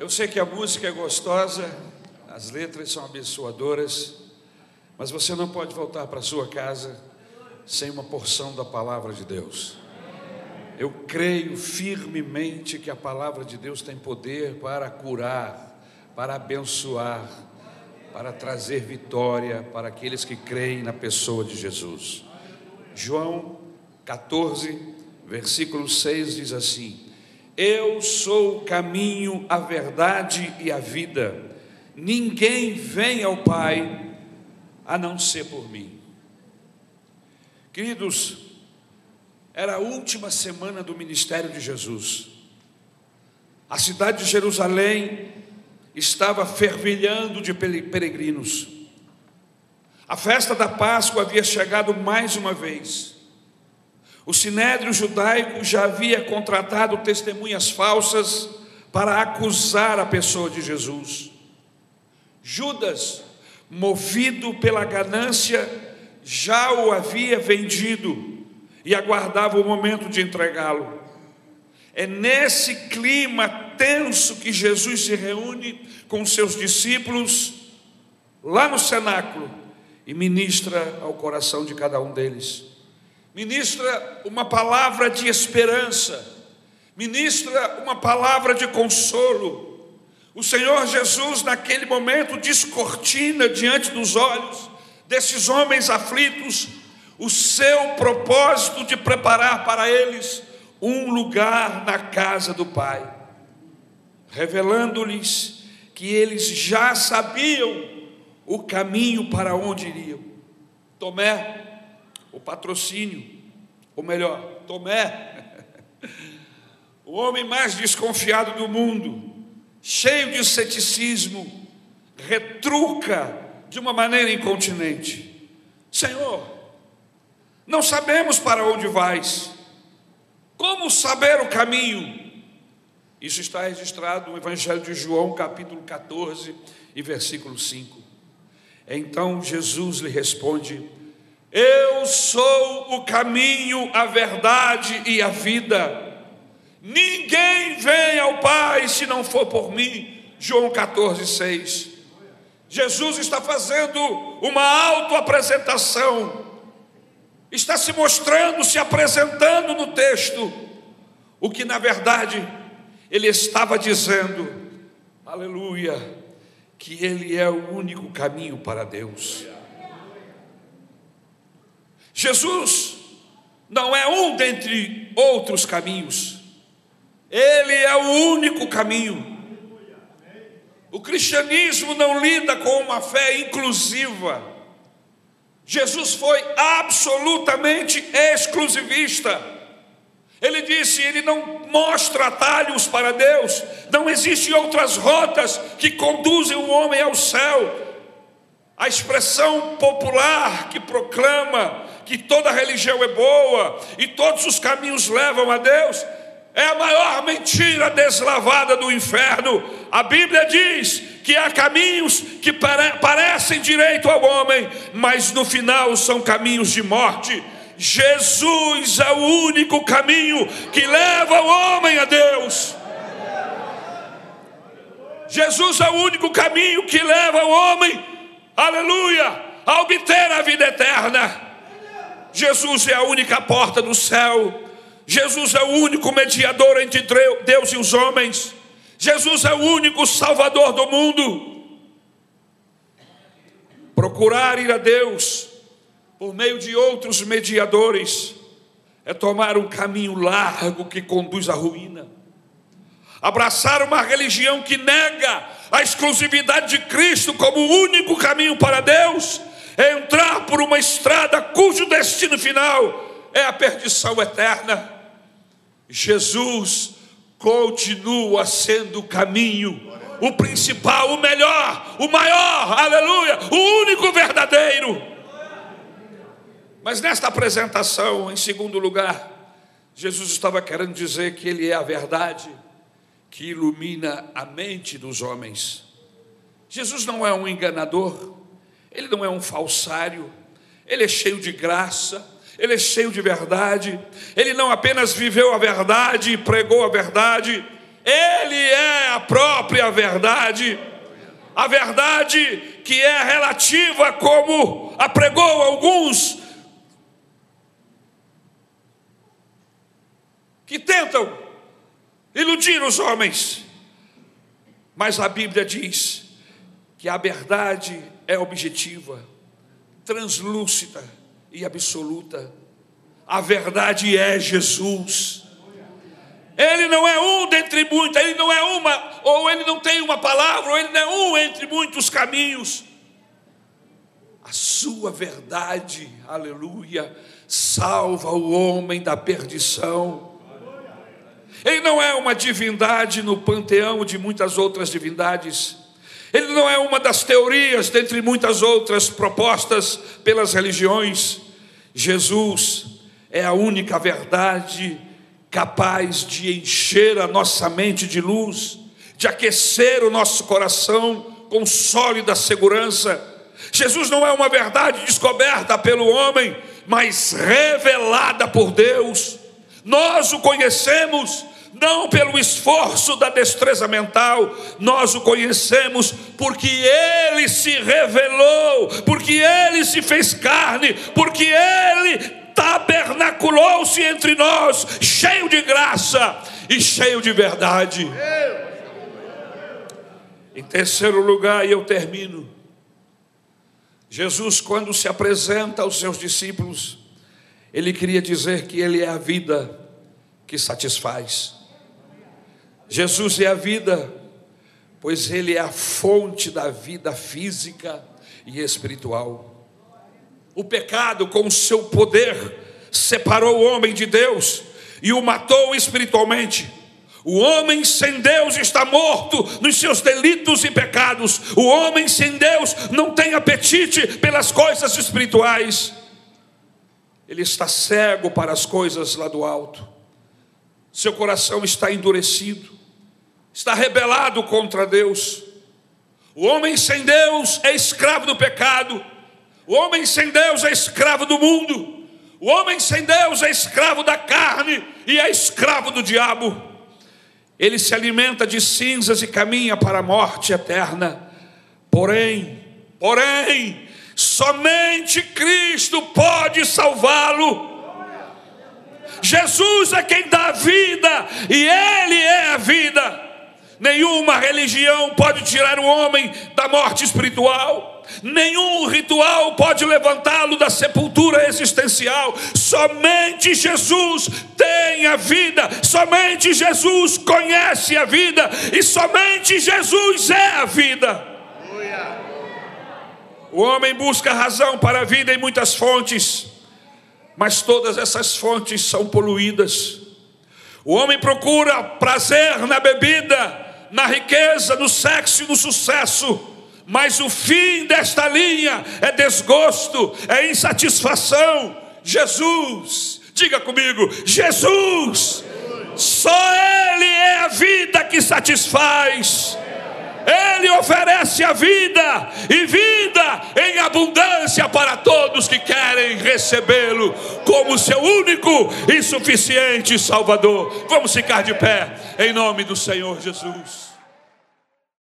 Eu sei que a música é gostosa, as letras são abençoadoras, mas você não pode voltar para sua casa sem uma porção da palavra de Deus. Eu creio firmemente que a palavra de Deus tem poder para curar, para abençoar, para trazer vitória para aqueles que creem na pessoa de Jesus. João 14, versículo 6 diz assim: Eu sou o caminho, a verdade e a vida. Ninguém vem ao Pai a não ser por mim. Queridos, era a última semana do ministério de Jesus. A cidade de Jerusalém estava fervilhando de peregrinos. A festa da Páscoa havia chegado mais uma vez. O sinédrio judaico já havia contratado testemunhas falsas para acusar a pessoa de Jesus. Judas, movido pela ganância, já o havia vendido e aguardava o momento de entregá-lo. É nesse clima tenso que Jesus se reúne com seus discípulos lá no cenáculo e ministra ao coração de cada um deles. Ministra uma palavra de esperança, ministra uma palavra de consolo. O Senhor Jesus, naquele momento, descortina diante dos olhos desses homens aflitos o seu propósito de preparar para eles um lugar na casa do Pai, revelando-lhes que eles já sabiam o caminho para onde iriam. Tomé, o patrocínio, ou melhor, Tomé, o homem mais desconfiado do mundo, cheio de ceticismo, retruca de uma maneira incontinente: Senhor, não sabemos para onde vais como saber o caminho? Isso está registrado no Evangelho de João, capítulo 14 e versículo 5. Então Jesus lhe responde: Eu sou o caminho, a verdade e a vida. Ninguém vem ao Pai se não for por mim. João 14, 6. Jesus está fazendo uma autoapresentação está se mostrando, se apresentando no texto, o que na verdade ele estava dizendo, aleluia, que ele é o único caminho para Deus. Jesus não é um dentre outros caminhos, ele é o único caminho. O cristianismo não lida com uma fé inclusiva, Jesus foi absolutamente exclusivista. Ele disse: Ele não mostra atalhos para Deus, não existem outras rotas que conduzem o homem ao céu. A expressão popular que proclama que toda religião é boa e todos os caminhos levam a Deus é a maior mentira deslavada do inferno. A Bíblia diz que há caminhos que parecem direito ao homem, mas no final são caminhos de morte. Jesus é o único caminho que leva o homem a Deus. Jesus é o único caminho que leva o homem, aleluia, a obter a vida eterna. Jesus é a única porta do céu. Jesus é o único mediador entre Deus e os homens. Jesus é o único Salvador do mundo. Procurar ir a Deus por meio de outros mediadores é tomar um caminho largo que conduz à ruína. Abraçar uma religião que nega a exclusividade de Cristo como o único caminho para Deus é entrar por uma estrada cujo destino final é a perdição eterna. Jesus continua sendo o caminho, o principal, o melhor, o maior, aleluia, o único verdadeiro. Mas nesta apresentação, em segundo lugar, Jesus estava querendo dizer que Ele é a verdade que ilumina a mente dos homens. Jesus não é um enganador, Ele não é um falsário, Ele é cheio de graça, ele é cheio de verdade, ele não apenas viveu a verdade e pregou a verdade, Ele é a própria verdade. A verdade que é relativa, como apregou alguns que tentam iludir os homens. Mas a Bíblia diz que a verdade é objetiva, translúcida e absoluta. A verdade é Jesus. Ele não é um dentre muitos, ele não é uma, ou ele não tem uma palavra, ou ele não é um entre muitos caminhos. A sua verdade, aleluia, salva o homem da perdição. Ele não é uma divindade no panteão de muitas outras divindades. Ele não é uma das teorias dentre muitas outras propostas pelas religiões. Jesus é a única verdade capaz de encher a nossa mente de luz, de aquecer o nosso coração com sólida segurança. Jesus não é uma verdade descoberta pelo homem, mas revelada por Deus. Nós o conhecemos não pelo esforço da destreza mental, nós o conhecemos porque ele se revelou, porque ele se fez carne, porque ele tabernaculou-se entre nós, cheio de graça e cheio de verdade. Em terceiro lugar, e eu termino. Jesus, quando se apresenta aos seus discípulos, ele queria dizer que ele é a vida que satisfaz. Jesus é a vida, pois Ele é a fonte da vida física e espiritual. O pecado, com o seu poder, separou o homem de Deus e o matou espiritualmente. O homem sem Deus está morto nos seus delitos e pecados. O homem sem Deus não tem apetite pelas coisas espirituais. Ele está cego para as coisas lá do alto. Seu coração está endurecido está rebelado contra Deus. O homem sem Deus é escravo do pecado. O homem sem Deus é escravo do mundo. O homem sem Deus é escravo da carne e é escravo do diabo. Ele se alimenta de cinzas e caminha para a morte eterna. Porém, porém, somente Cristo pode salvá-lo. Jesus é quem dá vida e Ele é a vida. Nenhuma religião pode tirar o homem da morte espiritual. Nenhum ritual pode levantá-lo da sepultura existencial. Somente Jesus tem a vida, somente Jesus conhece a vida e somente Jesus é a vida. O homem busca razão para a vida em muitas fontes, mas todas essas fontes são poluídas. O homem procura prazer na bebida, na riqueza, no sexo e no sucesso. Mas o fim desta linha é desgosto, é insatisfação. Jesus, diga comigo: Jesus, só Ele é a vida que satisfaz. Ele oferece a vida e vida em abundância para todos que querem recebê-lo como seu único e suficiente Salvador. Vamos ficar de pé em nome do Senhor Jesus.